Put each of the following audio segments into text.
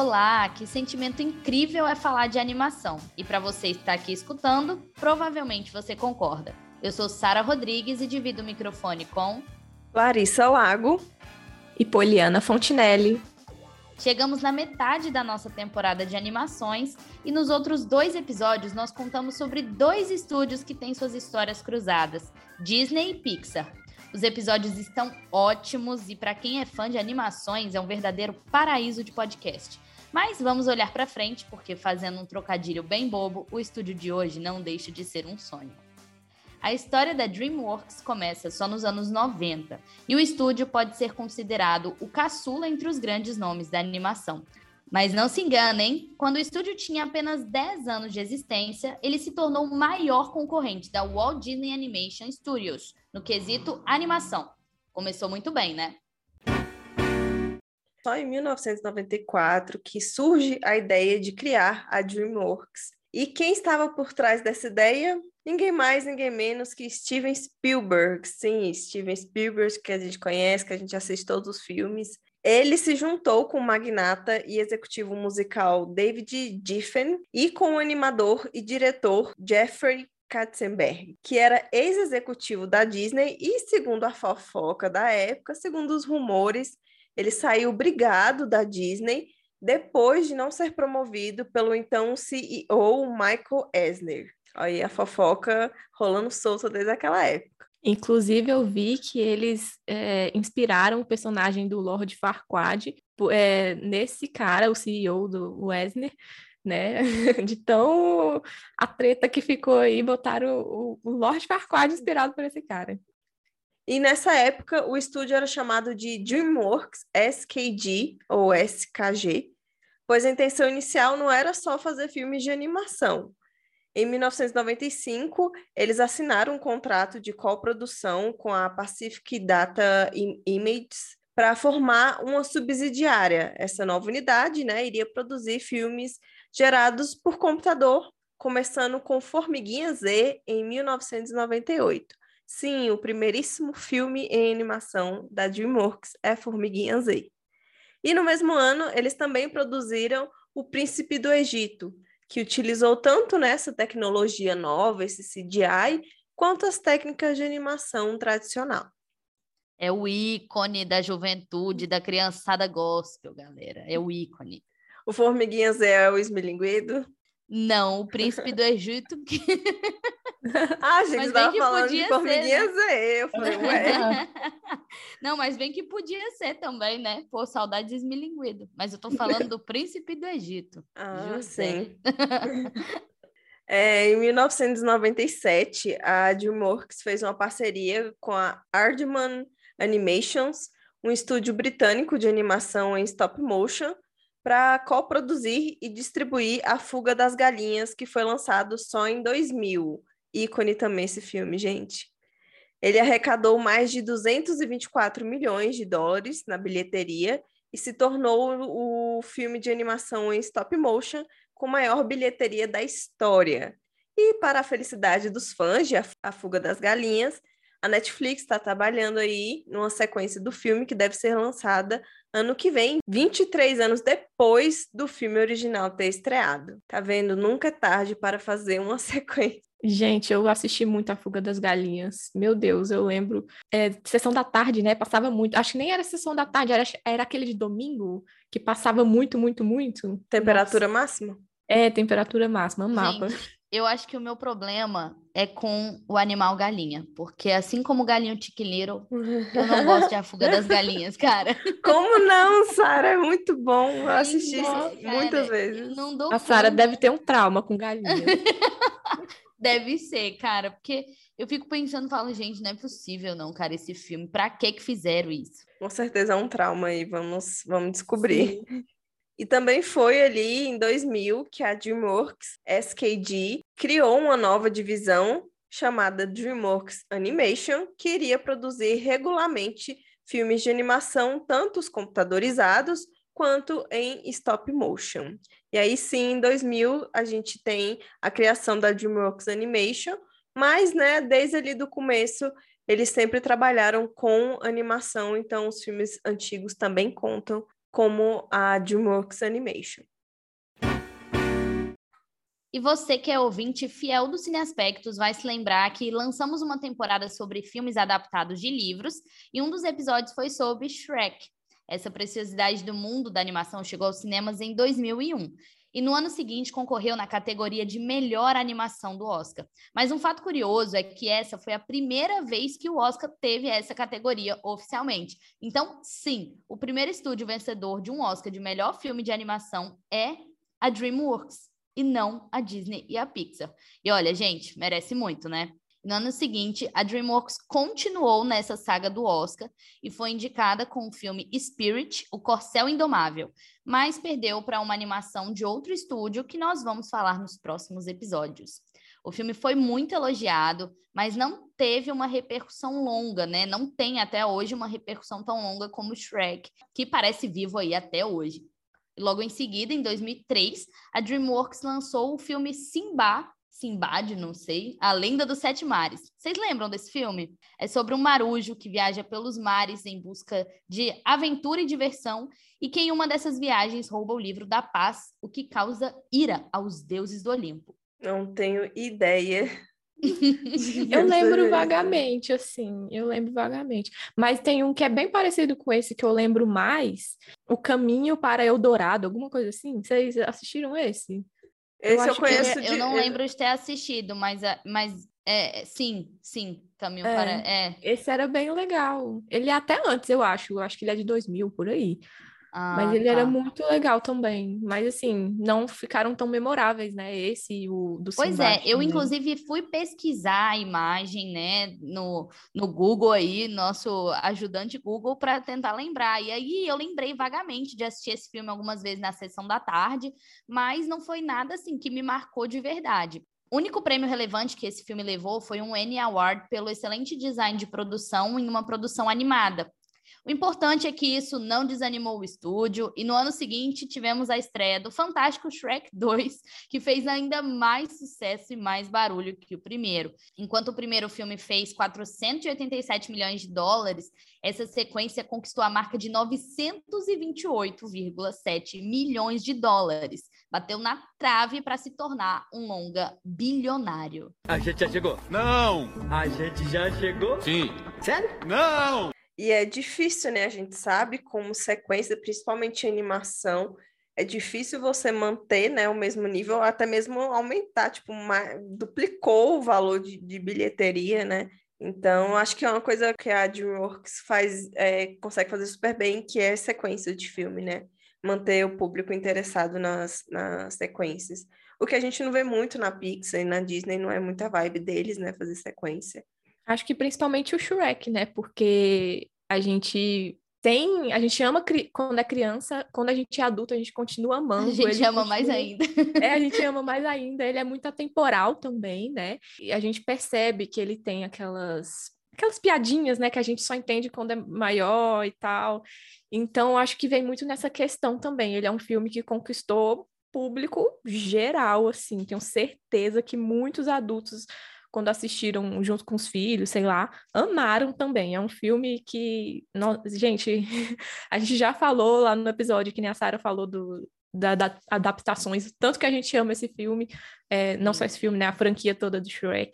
Olá, que sentimento incrível é falar de animação. E para você estar aqui escutando, provavelmente você concorda. Eu sou Sara Rodrigues e divido o microfone com Larissa Lago e Poliana Fontinelli. Chegamos na metade da nossa temporada de animações e nos outros dois episódios nós contamos sobre dois estúdios que têm suas histórias cruzadas: Disney e Pixar. Os episódios estão ótimos e para quem é fã de animações é um verdadeiro paraíso de podcast. Mas vamos olhar para frente porque fazendo um trocadilho bem bobo, o estúdio de hoje não deixa de ser um sonho. A história da DreamWorks começa só nos anos 90 e o estúdio pode ser considerado o caçula entre os grandes nomes da animação. Mas não se enganem, quando o estúdio tinha apenas 10 anos de existência, ele se tornou o maior concorrente da Walt Disney Animation Studios, no quesito animação. Começou muito bem, né? Só em 1994 que surge a ideia de criar a DreamWorks. E quem estava por trás dessa ideia? Ninguém mais, ninguém menos que Steven Spielberg. Sim, Steven Spielberg, que a gente conhece, que a gente assiste todos os filmes. Ele se juntou com o magnata e executivo musical David Giffen e com o animador e diretor Jeffrey Katzenberg, que era ex-executivo da Disney e, segundo a fofoca da época, segundo os rumores, ele saiu brigado da Disney depois de não ser promovido pelo então CEO Michael Eisner. Aí a fofoca rolando solta desde aquela época. Inclusive, eu vi que eles é, inspiraram o personagem do Lord Farquaad é, nesse cara, o CEO do Wesner, né? De tão a treta que ficou aí, botaram o, o Lord Farquaad inspirado por esse cara. E nessa época, o estúdio era chamado de DreamWorks SKG, ou SKG, pois a intenção inicial não era só fazer filmes de animação. Em 1995, eles assinaram um contrato de coprodução com a Pacific Data Images para formar uma subsidiária. Essa nova unidade né, iria produzir filmes gerados por computador, começando com Formiguinha Z em 1998. Sim, o primeiríssimo filme em animação da DreamWorks é Formiguinha Z. E no mesmo ano, eles também produziram O Príncipe do Egito, que utilizou tanto nessa tecnologia nova, esse CGI, quanto as técnicas de animação tradicional. É o ícone da juventude, da criançada gospel, galera. É o ícone. O Formiguinha Zé é o esmilinguido? Não, o príncipe do Egito. Que... ah, gente, mas estava falando de Formiguinha ser, né? Eu falei, ué. Não, mas bem que podia ser também, né? Pô, saudade de esmilinguido. Mas eu tô falando do príncipe do Egito. Ah, José. sim. É, em 1997, a DreamWorks fez uma parceria com a Aardman Animations, um estúdio britânico de animação em stop motion, para coproduzir e distribuir A Fuga das Galinhas, que foi lançado só em 2000. Ícone também esse filme, gente. Ele arrecadou mais de 224 milhões de dólares na bilheteria e se tornou o filme de animação em stop motion com maior bilheteria da história. E para a felicidade dos fãs de A Fuga das Galinhas, a Netflix está trabalhando aí numa sequência do filme que deve ser lançada ano que vem, 23 anos depois do filme original ter estreado. Tá vendo? Nunca é tarde para fazer uma sequência. Gente, eu assisti muito A Fuga das Galinhas. Meu Deus, eu lembro. É, sessão da tarde, né? Passava muito. Acho que nem era sessão da tarde, era, era aquele de domingo que passava muito, muito, muito. Temperatura Nossa. máxima? É, temperatura máxima, amava. Gente, eu acho que o meu problema é com o animal galinha, porque assim como o galinho tiquiliro, eu não gosto de a fuga das galinhas, cara. Como não, Sara? É muito bom. Eu assisti Nossa, muitas vezes. Não dou a Sara deve ter um trauma com galinha. deve ser, cara, porque eu fico pensando, falo, gente, não é possível não, cara, esse filme. Pra que que fizeram isso? Com certeza é um trauma aí, vamos, vamos descobrir. Sim. E também foi ali em 2000 que a DreamWorks SKG criou uma nova divisão chamada DreamWorks Animation, que iria produzir regularmente filmes de animação, tanto os computadorizados quanto em stop motion. E aí sim, em 2000 a gente tem a criação da DreamWorks Animation, mas né, desde ali do começo eles sempre trabalharam com animação, então os filmes antigos também contam como a DreamWorks Animation. E você que é ouvinte fiel do Cine Aspectos vai se lembrar que lançamos uma temporada sobre filmes adaptados de livros e um dos episódios foi sobre Shrek. Essa preciosidade do mundo da animação chegou aos cinemas em 2001 e no ano seguinte concorreu na categoria de melhor animação do Oscar. Mas um fato curioso é que essa foi a primeira vez que o Oscar teve essa categoria oficialmente. Então, sim, o primeiro estúdio vencedor de um Oscar de melhor filme de animação é a DreamWorks e não a Disney e a Pixar. E olha, gente, merece muito, né? No ano seguinte, a DreamWorks continuou nessa saga do Oscar e foi indicada com o filme Spirit, O Corcel Indomável, mas perdeu para uma animação de outro estúdio que nós vamos falar nos próximos episódios. O filme foi muito elogiado, mas não teve uma repercussão longa, né? Não tem até hoje uma repercussão tão longa como Shrek, que parece vivo aí até hoje. Logo em seguida, em 2003, a DreamWorks lançou o filme Simba, Simbad, não sei, A Lenda dos Sete Mares. Vocês lembram desse filme? É sobre um marujo que viaja pelos mares em busca de aventura e diversão e que em uma dessas viagens rouba o livro da paz, o que causa ira aos deuses do Olimpo. Não tenho ideia eu lembro vagamente, assim, eu lembro vagamente. Mas tem um que é bem parecido com esse que eu lembro mais, O Caminho para Eldorado, alguma coisa assim. Vocês assistiram esse? Esse eu, eu conheço. De... Eu não lembro de ter assistido, mas, mas é, sim, sim, Caminho é, para. É. Esse era bem legal. Ele é até antes, eu acho. Eu acho que ele é de 2000 por aí. Ah, mas ele tá. era muito legal também. Mas assim, não ficaram tão memoráveis, né? Esse e o do Pois é, eu inclusive fui pesquisar a imagem, né, no, no Google aí, nosso ajudante Google, para tentar lembrar. E aí eu lembrei vagamente de assistir esse filme algumas vezes na sessão da tarde, mas não foi nada assim que me marcou de verdade. O único prêmio relevante que esse filme levou foi um Annie Award pelo excelente design de produção em uma produção animada. O importante é que isso não desanimou o estúdio, e no ano seguinte tivemos a estreia do fantástico Shrek 2, que fez ainda mais sucesso e mais barulho que o primeiro. Enquanto o primeiro filme fez 487 milhões de dólares, essa sequência conquistou a marca de 928,7 milhões de dólares. Bateu na trave para se tornar um longa bilionário. A gente já chegou? Não! A gente já chegou? Sim. Sério? Não! E é difícil, né? A gente sabe como sequência, principalmente animação, é difícil você manter né, o mesmo nível, até mesmo aumentar, tipo, uma, duplicou o valor de, de bilheteria, né? Então, acho que é uma coisa que a DreamWorks faz, é, consegue fazer super bem, que é sequência de filme, né? Manter o público interessado nas, nas sequências. O que a gente não vê muito na Pixar e na Disney, não é muita vibe deles, né? Fazer sequência. Acho que principalmente o Shrek, né? Porque a gente tem, a gente ama quando é criança, quando a gente é adulto, a gente continua amando. A gente ama continua... mais ainda. É, a gente ama mais ainda. Ele é muito atemporal também, né? E a gente percebe que ele tem aquelas aquelas piadinhas, né, que a gente só entende quando é maior e tal. Então, acho que vem muito nessa questão também. Ele é um filme que conquistou público geral, assim. Tenho certeza que muitos adultos quando assistiram junto com os filhos, sei lá, amaram também. É um filme que, no... gente, a gente já falou lá no episódio que nem a Sarah falou do, da, da, adaptações, tanto que a gente ama esse filme, é, não só esse filme, né, a franquia toda do Shrek.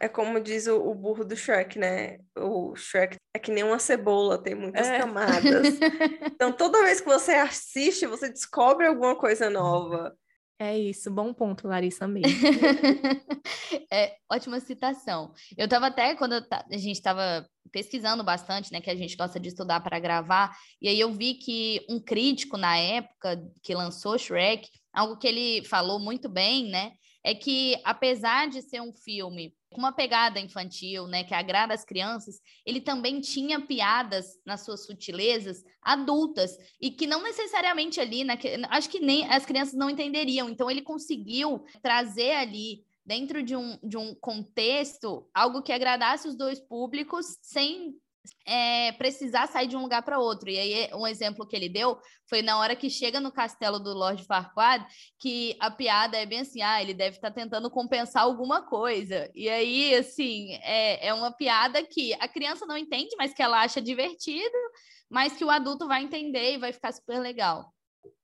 É como diz o, o burro do Shrek, né, o Shrek é que nem uma cebola, tem muitas é. camadas. então, toda vez que você assiste, você descobre alguma coisa nova. É isso, bom ponto, Larissa mesmo. é, ótima citação. Eu estava até, quando a gente estava pesquisando bastante, né, que a gente gosta de estudar para gravar, e aí eu vi que um crítico na época que lançou Shrek, algo que ele falou muito bem, né, é que apesar de ser um filme com uma pegada infantil, né, que agrada as crianças, ele também tinha piadas nas suas sutilezas adultas e que não necessariamente ali, né, acho que nem as crianças não entenderiam. Então ele conseguiu trazer ali dentro de um, de um contexto algo que agradasse os dois públicos sem é, precisar sair de um lugar para outro. E aí, um exemplo que ele deu foi na hora que chega no castelo do Lord Farquaad, que a piada é bem assim: ah, ele deve estar tá tentando compensar alguma coisa. E aí, assim, é, é uma piada que a criança não entende, mas que ela acha divertido, mas que o adulto vai entender e vai ficar super legal.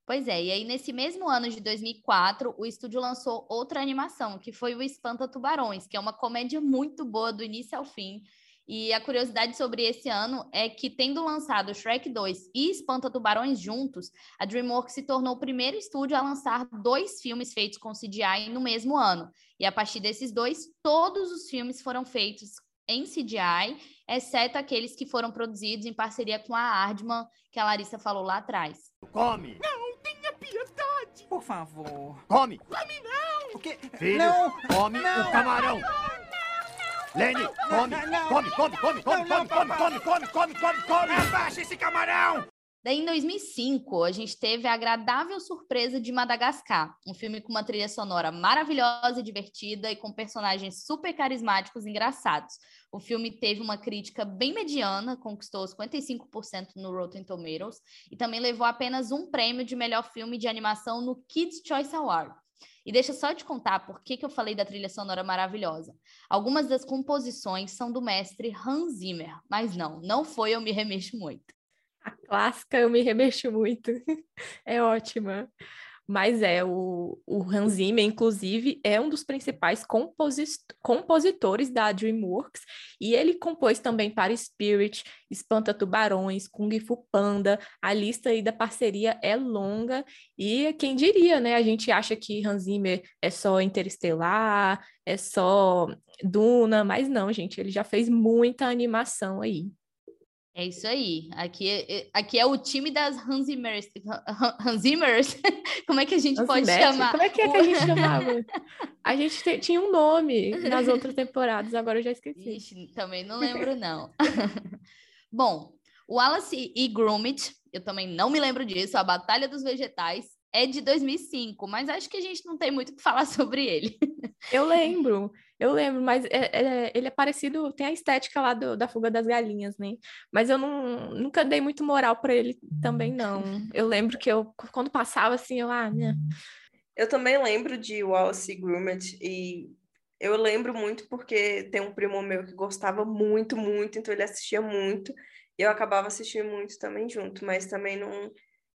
Pois é, e aí nesse mesmo ano de 2004, o estúdio lançou outra animação, que foi o Espanta Tubarões, que é uma comédia muito boa do início ao fim. E a curiosidade sobre esse ano é que, tendo lançado Shrek 2 e Espanta Tubarões juntos, a DreamWorks se tornou o primeiro estúdio a lançar dois filmes feitos com CGI no mesmo ano. E a partir desses dois, todos os filmes foram feitos em CGI, exceto aqueles que foram produzidos em parceria com a Aardman, que a Larissa falou lá atrás. Come! Não! piedade! Por favor. Come! Come não! O quê? Filho, não! come não. o camarão! Lenny, come, come, come, come, come, come, come, come, come, come, come, come, abaixa esse camarão! Daí, em 2005, a gente teve a agradável surpresa de Madagascar, um filme com uma trilha sonora maravilhosa e divertida e com personagens super carismáticos e engraçados. O filme teve uma crítica bem mediana, conquistou 55% no Rotten Tomatoes e também levou apenas um prêmio de melhor filme de animação no Kids' Choice Award. E deixa só te contar por que, que eu falei da trilha sonora maravilhosa. Algumas das composições são do mestre Hans Zimmer, mas não, não foi Eu Me Remexo Muito. A clássica eu me remexo muito. é ótima. Mas é, o, o Hans Zimmer, inclusive, é um dos principais compositores da DreamWorks, e ele compôs também para Spirit, Espanta Tubarões, Kung Fu Panda, a lista aí da parceria é longa, e quem diria, né? A gente acha que Hans Zimmer é só Interestelar, é só Duna, mas não, gente, ele já fez muita animação aí. É isso aí. Aqui é, aqui é o time das Hanzimers. Hanzimers? Como é que a gente pode chamar? Como é que é que a gente chamava? A gente tinha um nome nas outras temporadas, agora eu já esqueci. Ixi, também não lembro, não. Bom, o Wallace e Gromit, eu também não me lembro disso, a Batalha dos Vegetais, é de 2005, mas acho que a gente não tem muito o que falar sobre ele. Eu lembro, eu lembro, mas é, é, ele é parecido, tem a estética lá do, da Fuga das Galinhas, né? Mas eu não, nunca dei muito moral para ele também, não. Eu lembro que eu, quando passava assim, eu, ah, né? Eu também lembro de Wallace Gromit e eu lembro muito porque tem um primo meu que gostava muito, muito, então ele assistia muito. E eu acabava assistindo muito também junto, mas também não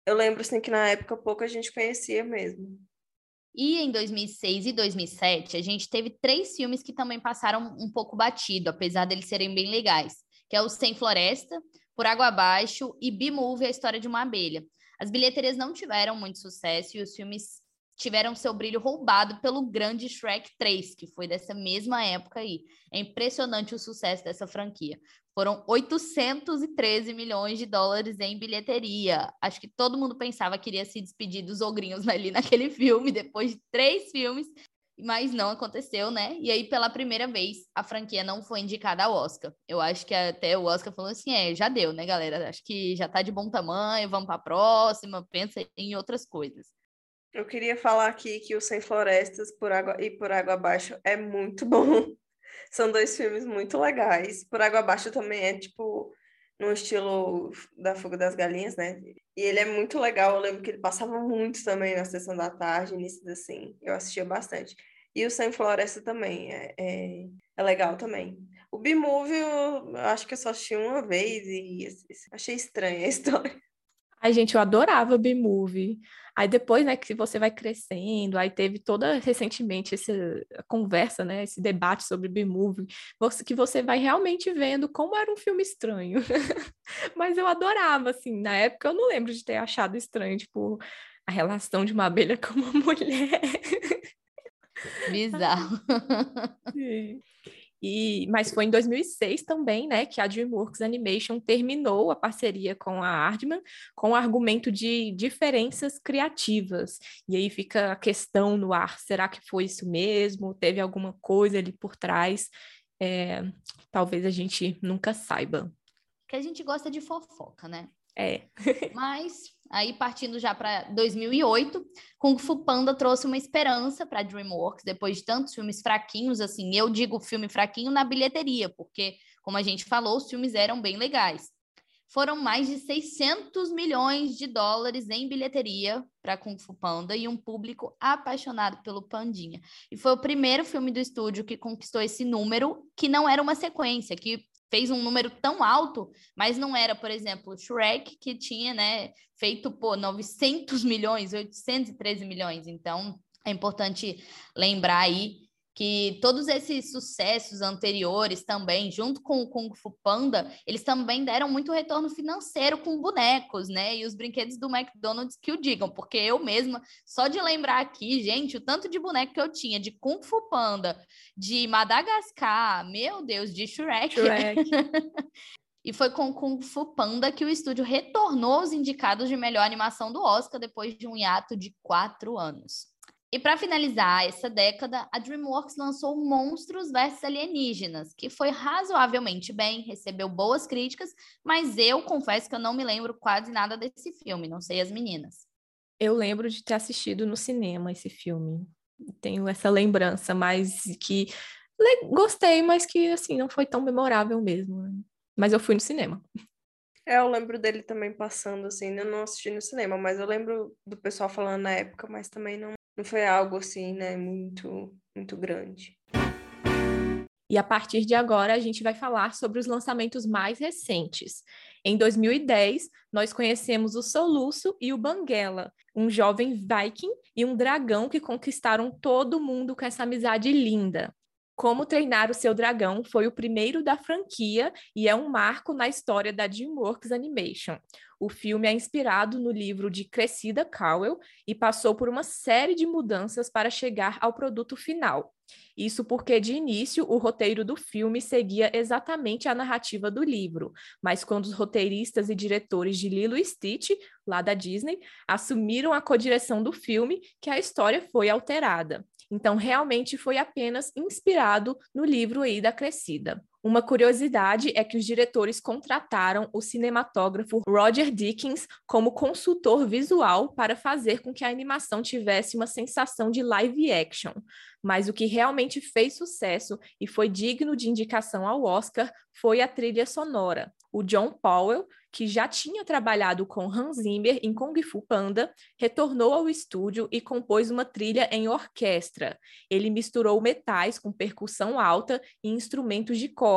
eu lembro assim que na época pouca gente conhecia mesmo. E em 2006 e 2007, a gente teve três filmes que também passaram um pouco batido, apesar deles serem bem legais, que é o Sem Floresta, Por Água Abaixo e B-Movie, A História de uma Abelha. As bilheterias não tiveram muito sucesso e os filmes tiveram seu brilho roubado pelo grande Shrek 3, que foi dessa mesma época aí. É impressionante o sucesso dessa franquia. Foram 813 milhões de dólares em bilheteria. Acho que todo mundo pensava que iria se despedir dos ogrinhos ali naquele filme, depois de três filmes, mas não aconteceu, né? E aí, pela primeira vez, a franquia não foi indicada ao Oscar. Eu acho que até o Oscar falou assim: é, já deu, né, galera? Acho que já tá de bom tamanho, vamos para a próxima, pensa em outras coisas. Eu queria falar aqui que o Sem Florestas por água e Por Água Abaixo é muito bom. São dois filmes muito legais. Por Água Abaixo também é tipo no estilo da Fuga das Galinhas, né? E ele é muito legal. Eu lembro que ele passava muito também na sessão da tarde, início assim. Eu assistia bastante. E o Sem Floresta também é, é, é legal também. O B-Movie eu acho que eu só assisti uma vez e achei estranha a história. Ai, gente, eu adorava B-Movie. Aí depois, né, que você vai crescendo, aí teve toda recentemente essa conversa, né, esse debate sobre B-Movie, que você vai realmente vendo como era um filme estranho. Mas eu adorava, assim, na época eu não lembro de ter achado estranho, tipo, a relação de uma abelha com uma mulher. Bizarro. Sim. E, mas foi em 2006 também, né, que a DreamWorks Animation terminou a parceria com a Aardman com o argumento de diferenças criativas. E aí fica a questão no ar: será que foi isso mesmo? Teve alguma coisa ali por trás? É, talvez a gente nunca saiba. Que a gente gosta de fofoca, né? É. Mas aí partindo já para 2008, Kung Fu Panda trouxe uma esperança para DreamWorks depois de tantos filmes fraquinhos assim. Eu digo filme fraquinho na bilheteria, porque Como a gente falou, os filmes eram bem legais. Foram mais de 600 milhões de dólares em bilheteria para Kung Fu Panda e um público apaixonado pelo Pandinha. E foi o primeiro filme do estúdio que conquistou esse número, que não era uma sequência, que fez um número tão alto, mas não era, por exemplo, Shrek, que tinha, né, feito, pô, 900 milhões, 813 milhões. Então, é importante lembrar aí que todos esses sucessos anteriores também, junto com o Kung Fu Panda, eles também deram muito retorno financeiro com bonecos, né? E os brinquedos do McDonald's que o digam, porque eu mesma, só de lembrar aqui, gente, o tanto de boneco que eu tinha de Kung Fu Panda, de Madagascar, meu Deus, de Shrek. Shrek. E foi com Kung Fu Panda que o estúdio retornou os indicados de melhor animação do Oscar depois de um hiato de quatro anos. E para finalizar essa década, a DreamWorks lançou Monstros vs Alienígenas, que foi razoavelmente bem, recebeu boas críticas, mas eu confesso que eu não me lembro quase nada desse filme, não sei as meninas. Eu lembro de ter assistido no cinema esse filme. Tenho essa lembrança, mas que gostei, mas que assim não foi tão memorável mesmo. Né? Mas eu fui no cinema. É, eu lembro dele também passando assim, eu não assisti no cinema, mas eu lembro do pessoal falando na época, mas também não não foi algo assim, né, muito, muito grande. E a partir de agora a gente vai falar sobre os lançamentos mais recentes. Em 2010, nós conhecemos o Soluço e o Banguela, um jovem viking e um dragão que conquistaram todo mundo com essa amizade linda. Como Treinar o Seu Dragão foi o primeiro da franquia e é um marco na história da DreamWorks Animation. O filme é inspirado no livro de Crescida Cowell e passou por uma série de mudanças para chegar ao produto final. Isso porque, de início, o roteiro do filme seguia exatamente a narrativa do livro, mas quando os roteiristas e diretores de Lilo e Stitch, lá da Disney, assumiram a codireção do filme, que a história foi alterada. Então, realmente foi apenas inspirado no livro aí da Crescida. Uma curiosidade é que os diretores contrataram o cinematógrafo Roger Dickens como consultor visual para fazer com que a animação tivesse uma sensação de live action. Mas o que realmente fez sucesso e foi digno de indicação ao Oscar foi a trilha sonora. O John Powell, que já tinha trabalhado com Hans Zimmer em Kung Fu Panda, retornou ao estúdio e compôs uma trilha em orquestra. Ele misturou metais com percussão alta e instrumentos de corda,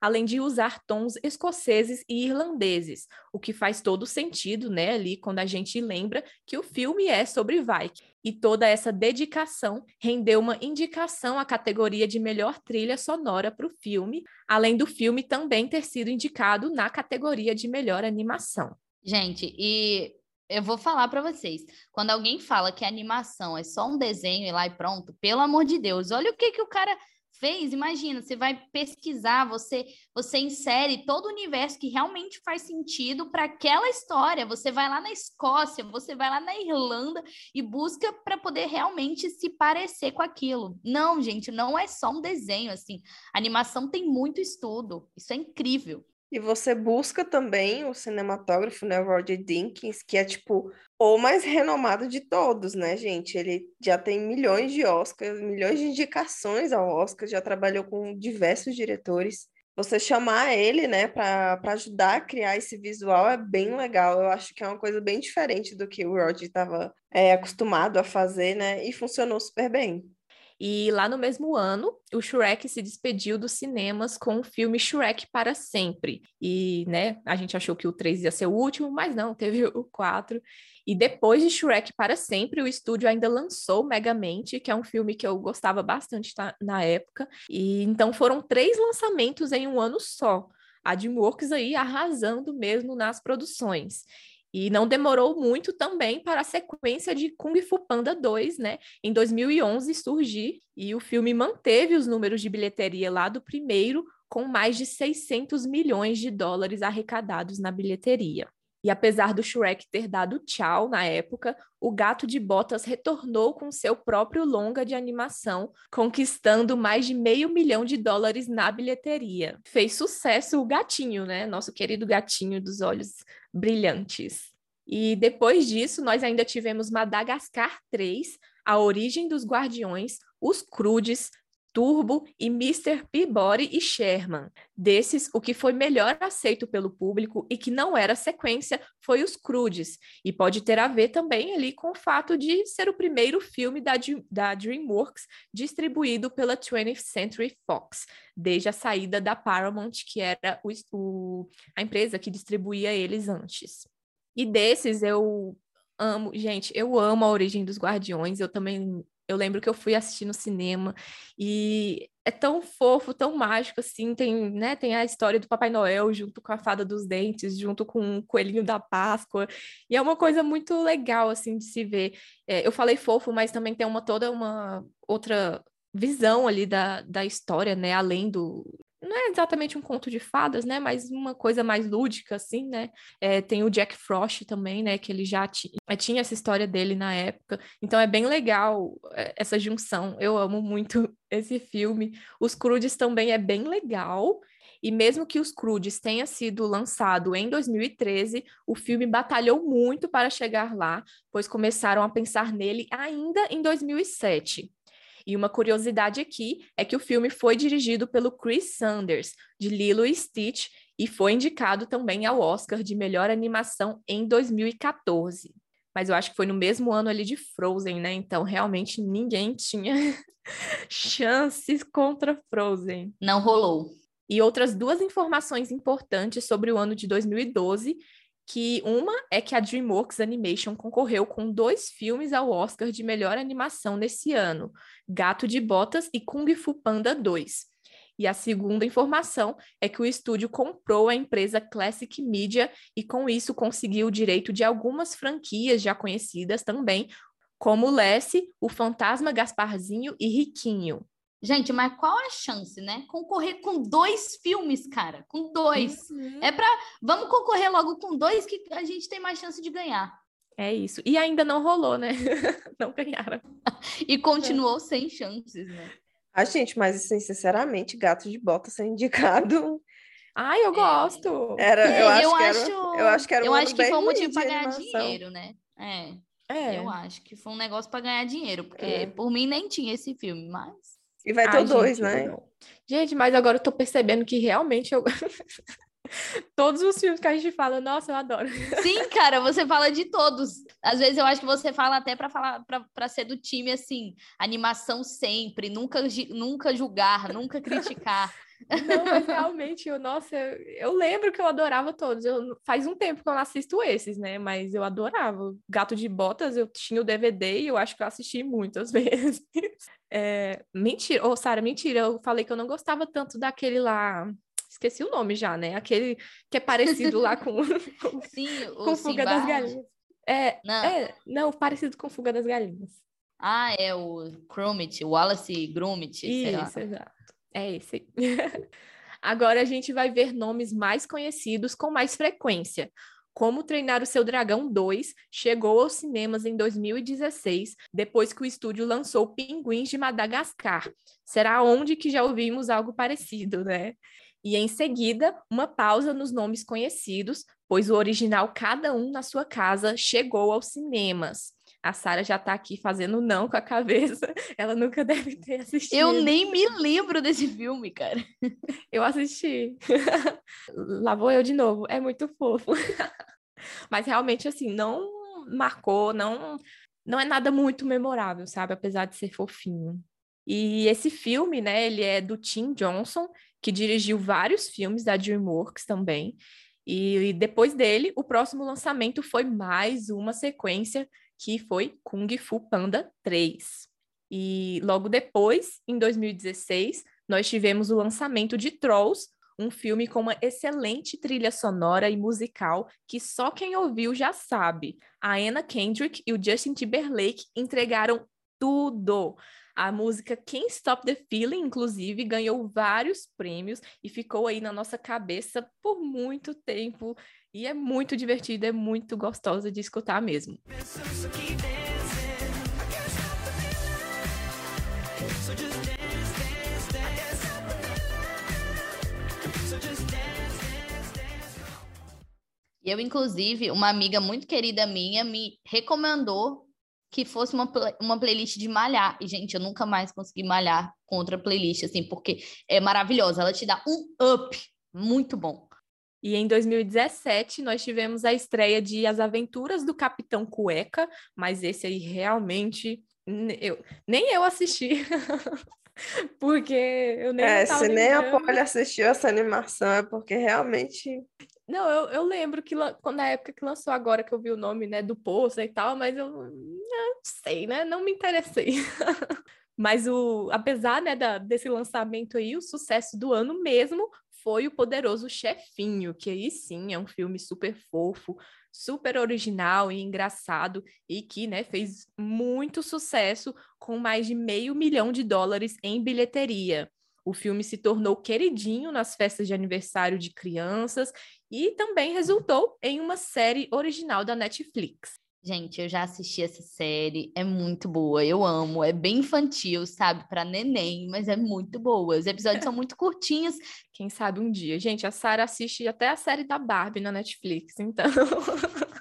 além de usar tons escoceses e irlandeses, o que faz todo sentido, né, ali quando a gente lembra que o filme é sobre Viking e toda essa dedicação rendeu uma indicação à categoria de melhor trilha sonora para o filme, além do filme também ter sido indicado na categoria de melhor animação. Gente, e eu vou falar para vocês, quando alguém fala que animação é só um desenho e lá e pronto, pelo amor de Deus, olha o que que o cara fez, imagina, você vai pesquisar, você você insere todo o universo que realmente faz sentido para aquela história. Você vai lá na Escócia, você vai lá na Irlanda e busca para poder realmente se parecer com aquilo. Não, gente, não é só um desenho assim. A animação tem muito estudo. Isso é incrível. E você busca também o cinematógrafo, né, Roger Dinkins, que é tipo o mais renomado de todos, né, gente? Ele já tem milhões de Oscars, milhões de indicações ao Oscar, já trabalhou com diversos diretores. Você chamar ele, né, para ajudar a criar esse visual é bem legal. Eu acho que é uma coisa bem diferente do que o Roger estava é, acostumado a fazer, né? E funcionou super bem. E lá no mesmo ano, o Shrek se despediu dos cinemas com o filme Shrek para sempre. E, né, a gente achou que o 3 ia ser o último, mas não, teve o 4. E depois de Shrek para sempre, o estúdio ainda lançou Megamente, que é um filme que eu gostava bastante na época. E então foram três lançamentos em um ano só. A DreamWorks aí arrasando mesmo nas produções. E não demorou muito também para a sequência de Kung Fu Panda 2, né, em 2011 surgir, e o filme manteve os números de bilheteria lá do primeiro, com mais de 600 milhões de dólares arrecadados na bilheteria. E apesar do Shrek ter dado tchau na época, o Gato de Botas retornou com seu próprio longa de animação, conquistando mais de meio milhão de dólares na bilheteria. Fez sucesso o gatinho, né? Nosso querido gatinho dos olhos brilhantes. E depois disso, nós ainda tivemos Madagascar 3, A Origem dos Guardiões, Os Crudes, Turbo e Mr. Peabody e Sherman. Desses, o que foi melhor aceito pelo público e que não era sequência foi Os Crudes, e pode ter a ver também ali com o fato de ser o primeiro filme da, da DreamWorks distribuído pela 20th Century Fox, desde a saída da Paramount, que era o, o, a empresa que distribuía eles antes. E desses eu amo, gente, eu amo a origem dos Guardiões, eu também eu lembro que eu fui assistir no cinema e é tão fofo, tão mágico assim. Tem, né, tem a história do Papai Noel junto com a Fada dos Dentes, junto com o Coelhinho da Páscoa. E é uma coisa muito legal assim de se ver. É, eu falei fofo, mas também tem uma toda uma outra visão ali da, da história, né? Além do, não é exatamente um conto de fadas, né? Mas uma coisa mais lúdica, assim, né? É, tem o Jack Frost também, né? Que ele já eh, tinha essa história dele na época. Então é bem legal eh, essa junção. Eu amo muito esse filme. Os Crudes também é bem legal. E mesmo que os Crudes tenha sido lançado em 2013, o filme batalhou muito para chegar lá, pois começaram a pensar nele ainda em 2007. E uma curiosidade aqui é que o filme foi dirigido pelo Chris Sanders, de Lilo e Stitch, e foi indicado também ao Oscar de melhor animação em 2014. Mas eu acho que foi no mesmo ano ali de Frozen, né? Então realmente ninguém tinha chances contra Frozen. Não rolou. E outras duas informações importantes sobre o ano de 2012 que uma é que a DreamWorks Animation concorreu com dois filmes ao Oscar de melhor animação nesse ano, Gato de Botas e Kung Fu Panda 2. E a segunda informação é que o estúdio comprou a empresa Classic Media e com isso conseguiu o direito de algumas franquias já conhecidas também, como Lessie, O Fantasma Gasparzinho e Riquinho. Gente, mas qual a chance, né? Concorrer com dois filmes, cara, com dois. Uhum. É para vamos concorrer logo com dois que a gente tem mais chance de ganhar. É isso. E ainda não rolou, né? não ganharam. e continuou é. sem chances, né? Ah, gente, mas assim, sinceramente, gato de bota ser indicado. Ai, eu é. gosto. Era, é, eu, acho eu que acho, era, eu acho que era eu um acho que foi um motivo para ganhar dinheiro, né? É. É. Eu acho que foi um negócio para ganhar dinheiro, porque É. por mim nem tinha esse filme, mas E vai ter Ai, o dois, gente, né? não. Gente, mas agora eu tô percebendo que realmente eu. Todos os filmes que a gente fala, nossa, eu adoro. Sim, cara, você fala de todos. Às vezes eu acho que você fala até para falar para ser do time assim, animação sempre, nunca nunca julgar, nunca criticar. Não, mas realmente, eu, nossa, eu, eu lembro que eu adorava todos. Eu, faz um tempo que eu não assisto esses, né? Mas eu adorava. Gato de Botas, eu tinha o DVD e eu acho que eu assisti muitas vezes. É, mentira, ô Sara, mentira, eu falei que eu não gostava tanto daquele lá. Esqueci o nome já, né? Aquele que é parecido lá com, com, Sim, o com Fuga das. Galinhas. É, Não. é, não, parecido com Fuga das Galinhas. Ah, é o Gromit, Wallace Gromit, sei lá. Isso, exato. É esse. Agora a gente vai ver nomes mais conhecidos com mais frequência. Como Treinar o Seu Dragão 2 chegou aos cinemas em 2016, depois que o estúdio lançou Pinguins de Madagascar. Será onde que já ouvimos algo parecido, né? E em seguida, uma pausa nos nomes conhecidos, pois o original Cada Um na Sua Casa chegou aos cinemas. A Sara já tá aqui fazendo não com a cabeça. Ela nunca deve ter assistido. Eu nem me lembro desse filme, cara. Eu assisti. Lá vou eu de novo. É muito fofo. Mas realmente, assim, não marcou, não, não é nada muito memorável, sabe? Apesar de ser fofinho. E esse filme, né, ele é do Tim Johnson, que dirigiu vários filmes da DreamWorks também. E depois dele, o próximo lançamento foi mais uma sequência, que foi Kung Fu Panda 3. E logo depois, em 2016, nós tivemos o lançamento de Trolls, um filme com uma excelente trilha sonora e musical que só quem ouviu já sabe. A Anna Kendrick e o Justin Timberlake entregaram tudo. A música Can't Stop the Feeling, inclusive, ganhou vários prêmios e ficou aí na nossa cabeça por muito tempo. E é muito divertida, é muito gostosa de escutar mesmo. Eu, inclusive, uma amiga muito querida minha me recomendou que fosse uma, uma playlist de malhar. E, gente, eu nunca mais consegui malhar com outra playlist, assim, porque é maravilhosa. Ela te dá um up muito bom. E em 2017 nós tivemos a estreia de As Aventuras do Capitão Cueca, mas esse aí realmente eu, nem eu assisti. porque eu nem É, se nem a Polly assistiu essa animação, é porque realmente. Não, eu, eu lembro que quando na época que lançou agora que eu vi o nome, né, do poço e tal, mas eu não sei, né? Não me interessei. mas o, apesar, né, da, desse lançamento aí, o sucesso do ano mesmo foi o Poderoso Chefinho, que aí sim é um filme super fofo, super original e engraçado e que, né, fez muito sucesso com mais de meio milhão de dólares em bilheteria. O filme se tornou queridinho nas festas de aniversário de crianças e também resultou em uma série original da Netflix. Gente, eu já assisti essa série, é muito boa, eu amo, é bem infantil, sabe, para neném, mas é muito boa. Os episódios são muito curtinhos. Quem sabe um dia. Gente, a Sara assiste até a série da Barbie na Netflix, então.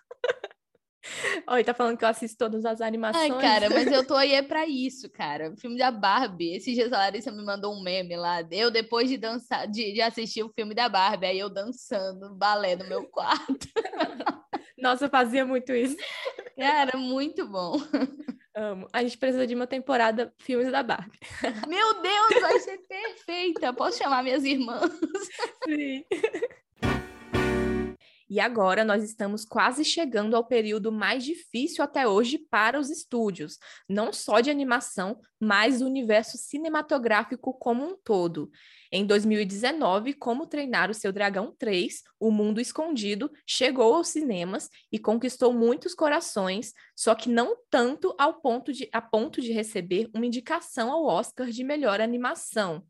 Oi, tá falando que eu assisto todas as animações. Ai, cara, mas eu tô aí é pra isso, cara. O filme da Barbie. Esses dias a Larissa me mandou um meme lá. Eu, depois de dançar, de, de assistir o filme da Barbie, aí eu dançando balé no meu quarto. Nossa, eu fazia muito isso. Cara, muito bom. Amo. A gente precisa de uma temporada filmes da Barbie. Meu Deus, vai ser perfeita. Posso chamar minhas irmãs? Sim. E agora nós estamos quase chegando ao período mais difícil até hoje para os estúdios, não só de animação, mas do universo cinematográfico como um todo. Em 2019, Como Treinar o Seu Dragão 3, O Mundo Escondido, chegou aos cinemas e conquistou muitos corações, só que não tanto ao ponto de, a ponto de receber uma indicação ao Oscar de melhor animação.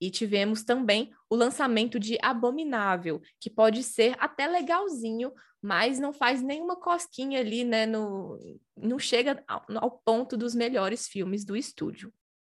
E tivemos também o lançamento de Abominável, que pode ser até legalzinho, mas não faz nenhuma cosquinha ali, né? No, não chega ao, ao ponto dos melhores filmes do estúdio.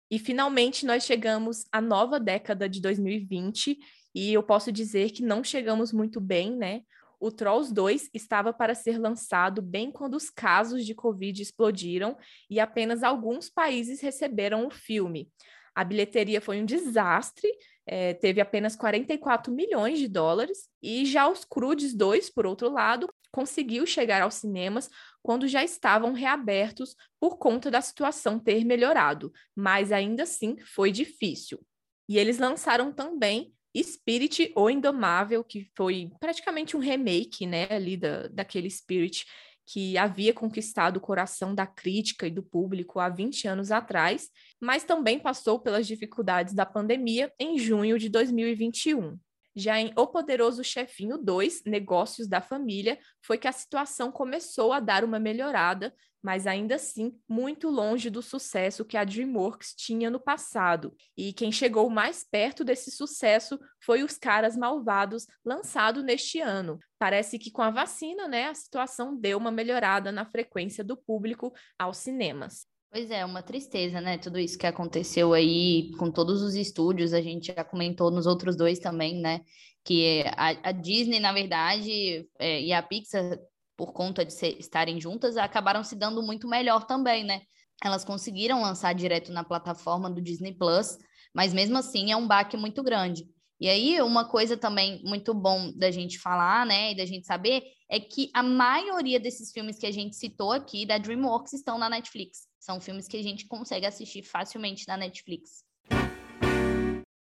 E finalmente nós chegamos à nova década de 2020 e eu posso dizer que não chegamos muito bem, né? O Trolls 2 estava para ser lançado bem quando os casos de Covid explodiram e apenas alguns países receberam o filme. A bilheteria foi um desastre, é, teve apenas 44 milhões de dólares, e já os Crudes 2, por outro lado, conseguiu chegar aos cinemas quando já estavam reabertos por conta da situação ter melhorado, mas ainda assim foi difícil. E eles lançaram também Spirit ou Indomável, que foi praticamente um remake, né, ali da, daquele Spirit que havia conquistado o coração da crítica e do público há 20 anos atrás, mas também passou pelas dificuldades da pandemia em junho de 2021. Já em O Poderoso Chefinho 2, Negócios da Família, foi que a situação começou a dar uma melhorada, mas ainda assim muito longe do sucesso que a DreamWorks tinha no passado. E quem chegou mais perto desse sucesso foi Os Caras Malvados, lançado neste ano. Parece que com a vacina, né, a situação deu uma melhorada na frequência do público aos cinemas. Pois é, uma tristeza, né? Tudo isso que aconteceu aí com todos os estúdios, a gente já comentou nos outros dois também, né? Que a, a Disney, na verdade, é, e a Pixar, por conta de ser, estarem juntas, acabaram se dando muito melhor também, né? Elas conseguiram lançar direto na plataforma do Disney Plus, mas mesmo assim é um baque muito grande. E aí, uma coisa também muito bom da gente falar, né, e da gente saber, é que a maioria desses filmes que a gente citou aqui da DreamWorks estão na Netflix. São filmes que a gente consegue assistir facilmente na Netflix.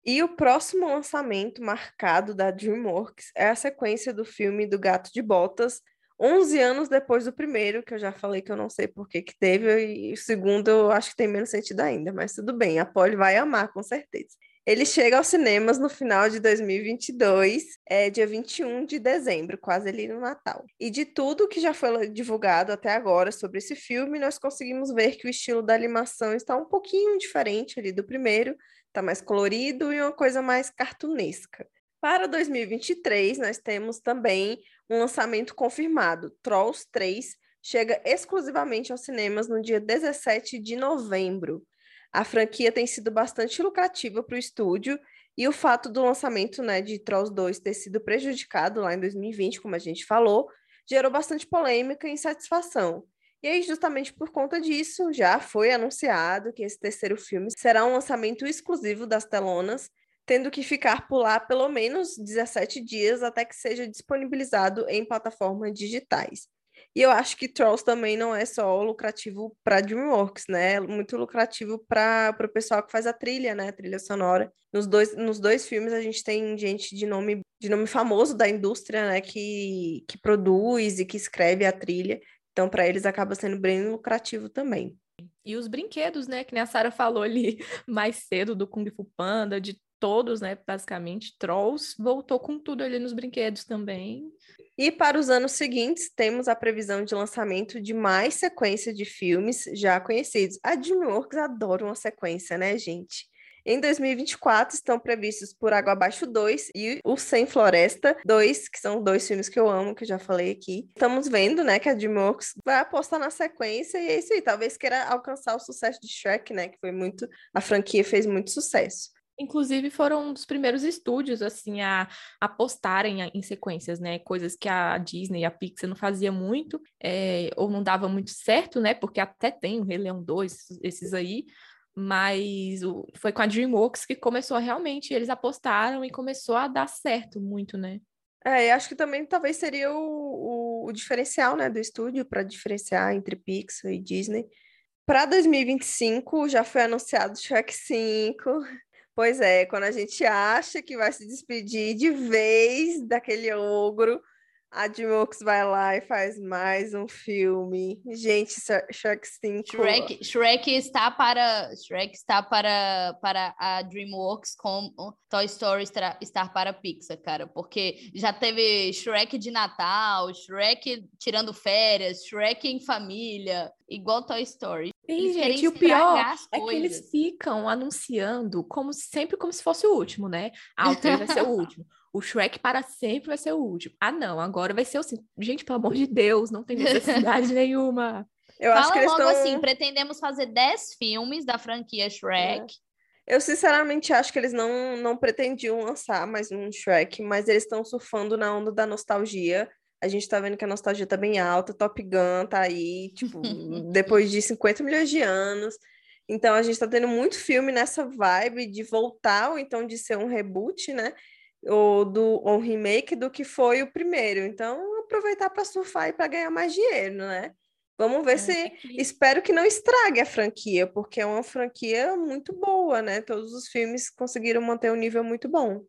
E o próximo lançamento marcado da DreamWorks é a sequência do filme do Gato de Botas, 11 anos depois do primeiro, que eu já falei que eu não sei por que que teve, e o segundo eu acho que tem menos sentido ainda, mas tudo bem, a Polly vai amar, com certeza. Ele chega aos cinemas no final de 2022, é dia 21 de dezembro, quase ali no Natal. E de tudo que já foi divulgado até agora sobre esse filme, nós conseguimos ver que o estilo da animação está um pouquinho diferente ali do primeiro, está mais colorido e uma coisa mais cartunesca. Para 2023, nós temos também um lançamento confirmado. Trolls 3 chega exclusivamente aos cinemas no dia 17 de novembro. A franquia tem sido bastante lucrativa para o estúdio e o fato do lançamento né, de Trolls 2 ter sido prejudicado lá em 2020, como a gente falou, gerou bastante polêmica e insatisfação. E aí, justamente por conta disso, já foi anunciado que esse terceiro filme será um lançamento exclusivo das telonas, tendo que ficar por lá pelo menos 17 dias até que seja disponibilizado em plataformas digitais. E eu acho que Trolls também não é só lucrativo para DreamWorks, né? É muito lucrativo para o pessoal que faz a trilha, né? A trilha sonora. Nos dois, nos dois filmes a gente tem gente de nome, de nome famoso da indústria, né? Que, que produz e que escreve a trilha. Então, para eles acaba sendo bem lucrativo também. E os brinquedos, né? Que a Sara falou ali mais cedo do Kung Fu Panda, de todos, né? Basicamente, Trolls voltou com tudo ali nos brinquedos também. E para os anos seguintes, temos a previsão de lançamento de mais sequência de filmes já conhecidos. A DreamWorks adora uma sequência, né, gente? Em 2024 estão previstos Por Água Abaixo 2 e O Sem Floresta 2, que são dois filmes que eu amo, que eu já falei aqui. Estamos vendo, né, que a DreamWorks vai apostar na sequência e é isso aí, talvez queira alcançar o sucesso de Shrek, né, que foi muito, a franquia fez muito sucesso. Inclusive, foram um dos primeiros estúdios, assim, a apostarem em sequências, né? Coisas que a Disney e a Pixar não fazia muito, é, ou não dava muito certo, né? Porque até tem o Rei Leão 2, esses aí, mas o, foi com a DreamWorks que começou realmente, eles apostaram e começou a dar certo muito, né? É, acho que também talvez seria o, o, o diferencial, né, do estúdio para diferenciar entre Pixar e Disney. Para 2025 já foi anunciado Shrek 5, Pois é, quando a gente acha que vai se despedir de vez daquele ogro, a DreamWorks vai lá e faz mais um filme. Gente, Shrek 5. Shrek, Shrek está para Shrek está para, para a DreamWorks como Toy Story está, para a Pixar, cara, porque já teve Shrek de Natal, Shrek tirando férias, Shrek em família, igual Toy Story. Sim, gente, e o pior é que eles ficam anunciando como sempre como se fosse o último, né? Ah, o 3 vai ser o último o Shrek para sempre vai ser o último. Ah, não, agora vai ser o cinco. Gente, pelo amor de Deus, não tem necessidade nenhuma. Eu Fala acho que eles logo tão... assim, pretendemos fazer 10 filmes da franquia Shrek. É. Eu sinceramente acho que eles não, não pretendiam lançar mais um Shrek, mas eles estão surfando na onda da nostalgia. A gente tá vendo que a nostalgia tá bem alta, Top Gun tá aí, tipo, depois de 50 milhões de anos. Então a gente tá tendo muito filme nessa vibe de voltar, ou então de ser um reboot, né? ou do ou remake do que foi o primeiro. Então, aproveitar para surfar e para ganhar mais dinheiro, né? Vamos ver é, se. É que... Espero que não estrague a franquia, porque é uma franquia muito boa, né? Todos os filmes conseguiram manter um nível muito bom.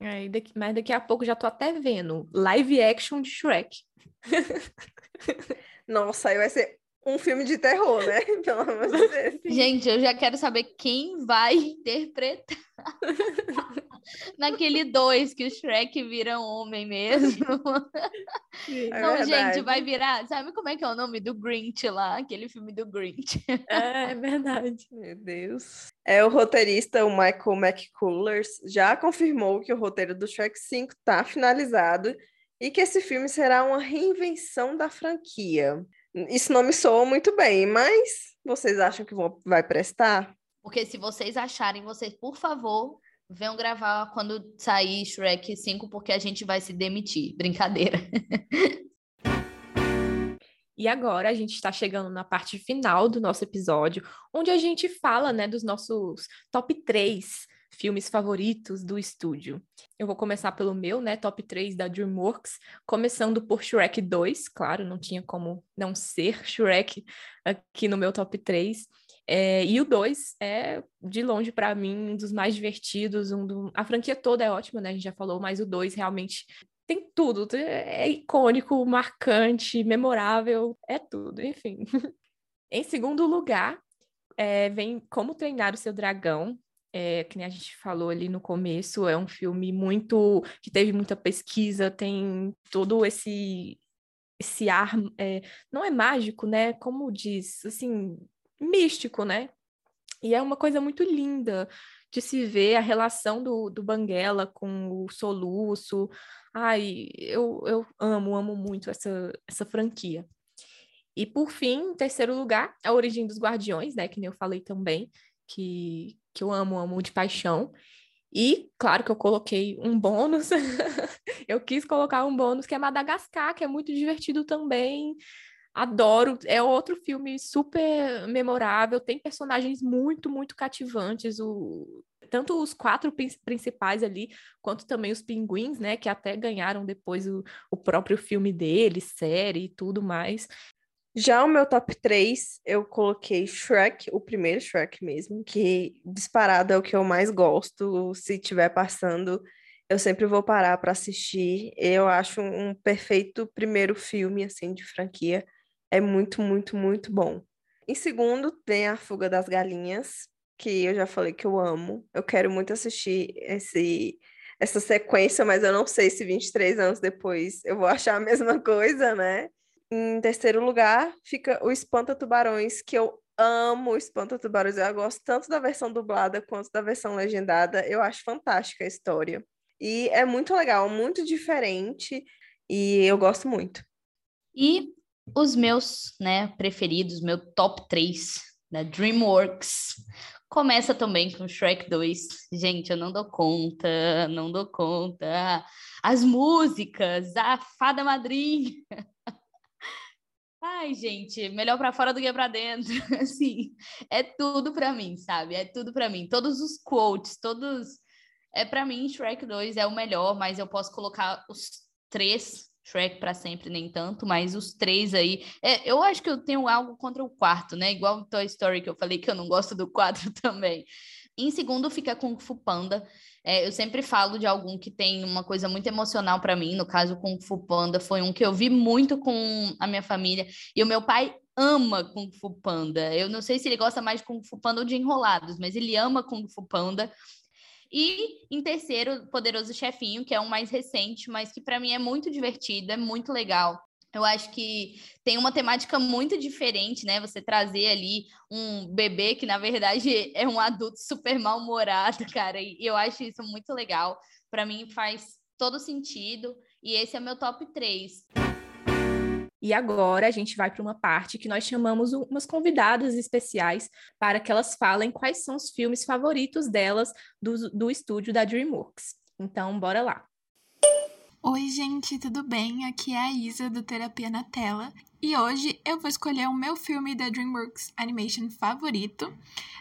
É, daqui, mas daqui a pouco já tô até vendo live action de Shrek. Nossa, aí vai ser um filme de terror, né? Pelo amor de Deus. Gente, eu já quero saber quem vai interpretar naquele dois que o Shrek vira um homem mesmo. É Não, verdade. gente, vai virar. Sabe como é que é o nome do Grinch lá? Aquele filme do Grinch. É, é verdade. Meu Deus. É o roteirista, o Michael McCullers, já confirmou que o roteiro do Shrek 5 está finalizado e que esse filme será uma reinvenção da franquia. Isso não me soa muito bem, mas vocês acham que vão, vai prestar? Porque se vocês acharem, vocês, por favor, venham gravar quando sair Shrek 5, porque a gente vai se demitir. Brincadeira. E agora a gente está chegando na parte final do nosso episódio, onde a gente fala, né, dos nossos top 3 filmes favoritos do estúdio. Eu vou começar pelo meu, né, top 3 da DreamWorks, começando por Shrek 2, claro, não tinha como não ser Shrek aqui no meu top 3. É, e o 2 é, de longe, para mim, um dos mais divertidos. Um do... A franquia toda é ótima, né? A gente já falou, mas o 2 realmente tem tudo. É icônico, marcante, memorável, é tudo, enfim. em segundo lugar, é, vem Como Treinar o Seu Dragão, é, que nem a gente falou ali no começo, é um filme muito que teve muita pesquisa, tem todo esse esse ar, é, não é mágico, né? Como diz, assim, místico, né? E é uma coisa muito linda de se ver a relação do, do Banguela com o Soluço. Ai, eu, eu amo, amo muito essa, essa franquia. E por fim, em terceiro lugar, a origem dos Guardiões, né? Que nem eu falei também, que, que eu amo, amo de paixão. E, claro que eu coloquei um bônus, eu quis colocar um bônus que é Madagascar, que é muito divertido também. Adoro, é outro filme super memorável, tem personagens muito, muito cativantes, o, tanto os quatro principais ali, quanto também os pinguins, né, que até ganharam depois o, o próprio filme deles, série e tudo mais. Já o meu top 3, eu coloquei Shrek, o primeiro Shrek mesmo, que disparado é o que eu mais gosto. Se tiver passando, eu sempre vou parar para assistir. Eu acho um perfeito primeiro filme assim de franquia. É muito, muito, muito bom. Em segundo, tem A Fuga das Galinhas, que eu já falei que eu amo. Eu quero muito assistir esse essa sequência, mas eu não sei se 23 anos depois eu vou achar a mesma coisa, né? Em terceiro lugar, fica o Espanta Tubarões, que eu amo o Espanta Tubarões. Eu gosto tanto da versão dublada quanto da versão legendada. Eu acho fantástica a história. E é muito legal, muito diferente, e eu gosto muito. E os meus, né, preferidos, meu top 3 da DreamWorks. Começa também com Shrek 2. Gente, eu não dou conta, não dou conta. As músicas, a fada madrinha. Ai, gente, melhor para fora do que para dentro. Assim, é tudo para mim, sabe? É tudo para mim. Todos os quotes, todos é para mim Shrek 2 é o melhor, mas eu posso colocar os três Shrek para sempre nem tanto, mas os três aí, é, eu acho que eu tenho algo contra o quarto, né? Igual o Toy Story que eu falei que eu não gosto do quadro também. Em segundo fica Kung Fu Panda. É, eu sempre falo de algum que tem uma coisa muito emocional para mim. No caso, Kung Fu Panda foi um que eu vi muito com a minha família. E o meu pai ama Kung Fu Panda. Eu não sei se ele gosta mais de Kung Fu Panda ou de Enrolados, mas ele ama Kung Fu Panda. E em terceiro, Poderoso Chefinho, que é um mais recente, mas que para mim é muito divertido, é muito legal. Eu acho que tem uma temática muito diferente, né? Você trazer ali um bebê que, na verdade, é um adulto super mal-humorado, cara. E eu acho isso muito legal. Para mim faz todo sentido. E esse é meu top 3. E agora a gente vai para uma parte que nós chamamos umas convidadas especiais para que elas falem quais são os filmes favoritos delas do, do estúdio da DreamWorks. Então, bora lá. Oi, gente, tudo bem? Aqui é a Isa do Terapia na Tela e hoje eu vou escolher o meu filme da DreamWorks Animation favorito.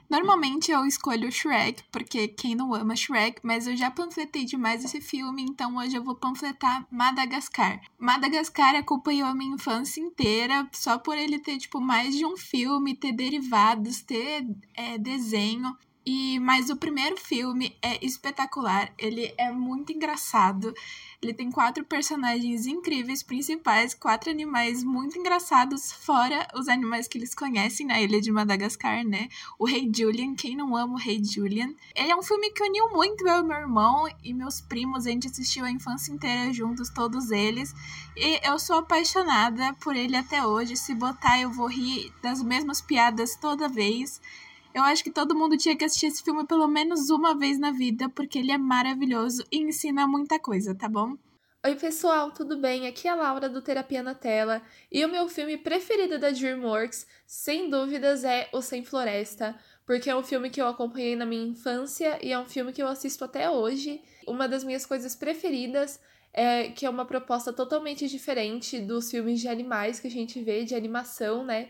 Normalmente eu escolho Shrek, porque quem não ama Shrek, mas eu já panfletei demais esse filme, então hoje eu vou panfletar Madagascar. Madagascar acompanhou a minha infância inteira, só por ele ter, tipo, mais de um filme, ter derivados, ter é, desenho. E mas o primeiro filme é espetacular, ele é muito engraçado. Ele tem quatro personagens incríveis principais, quatro animais muito engraçados, fora os animais que eles conhecem na ilha de Madagascar, né? O Rei Julian, quem não ama o Rei Julian? Ele é um filme que uniu muito eu e meu irmão e meus primos, a gente assistiu a infância inteira juntos, todos eles. E eu sou apaixonada por ele até hoje. Se botar, eu vou rir das mesmas piadas toda vez. Eu acho que todo mundo tinha que assistir esse filme pelo menos uma vez na vida, porque ele é maravilhoso e ensina muita coisa, tá bom? Oi, pessoal, tudo bem? Aqui é a Laura do Terapia na Tela e o meu filme preferido da Dreamworks, sem dúvidas, é O Sem Floresta, porque é um filme que eu acompanhei na minha infância e é um filme que eu assisto até hoje. Uma das minhas coisas preferidas é que é uma proposta totalmente diferente dos filmes de animais que a gente vê, de animação, né?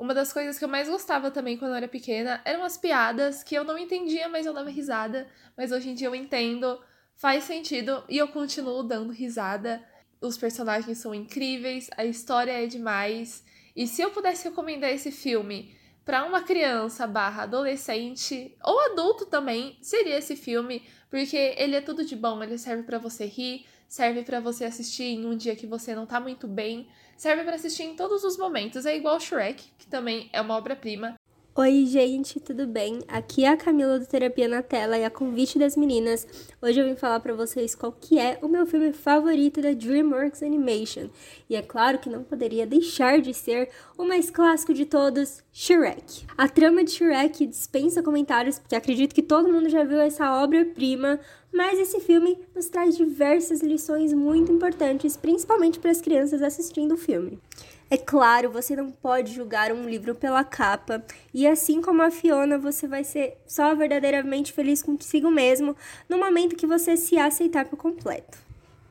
Uma das coisas que eu mais gostava também quando eu era pequena eram as piadas que eu não entendia, mas eu dava risada. Mas hoje em dia eu entendo, faz sentido e eu continuo dando risada. Os personagens são incríveis, a história é demais. E se eu pudesse recomendar esse filme para uma criança barra adolescente ou adulto também, seria esse filme, porque ele é tudo de bom, ele serve para você rir, serve para você assistir em um dia que você não tá muito bem, serve para assistir em todos os momentos. É igual Shrek, que também é uma obra-prima. Oi, gente, tudo bem? Aqui é a Camila do Terapia na Tela e a convite das meninas. Hoje eu vim falar para vocês qual que é o meu filme favorito da DreamWorks Animation. E é claro que não poderia deixar de ser o mais clássico de todos, Shrek. A trama de Shrek dispensa comentários, porque acredito que todo mundo já viu essa obra-prima, mas esse filme nos traz diversas lições muito importantes, principalmente para as crianças assistindo o filme. É claro, você não pode julgar um livro pela capa, e assim como a Fiona, você vai ser só verdadeiramente feliz consigo mesmo no momento que você se aceitar por completo.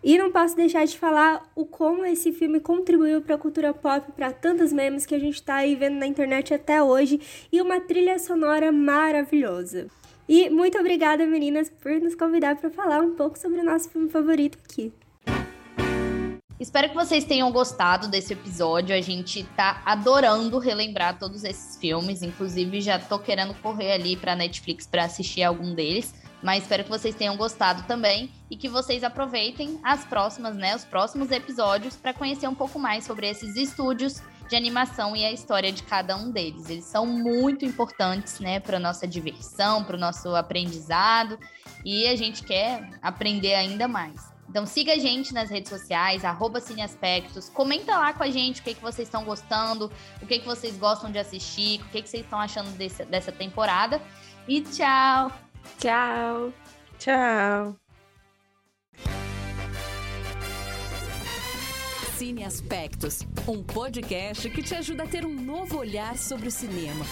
E não posso deixar de falar o como esse filme contribuiu para a cultura pop, para tantos memes que a gente está aí vendo na internet até hoje, e uma trilha sonora maravilhosa. E muito obrigada, meninas, por nos convidar para falar um pouco sobre o nosso filme favorito aqui. Espero que vocês tenham gostado desse episódio. A gente tá adorando relembrar todos esses filmes, inclusive já tô querendo correr ali para Netflix para assistir algum deles. Mas espero que vocês tenham gostado também e que vocês aproveitem as próximas, né, os próximos episódios para conhecer um pouco mais sobre esses estúdios de animação e a história de cada um deles. Eles são muito importantes, né, para nossa diversão, para o nosso aprendizado e a gente quer aprender ainda mais. Então siga a gente nas redes sociais, arroba Cineaspectos, comenta lá com a gente o que, que vocês estão gostando, o que, que vocês gostam de assistir, o que, que vocês estão achando desse, dessa temporada. E tchau! Tchau. Tchau. Cine Aspectos, um podcast que te ajuda a ter um novo olhar sobre o cinema.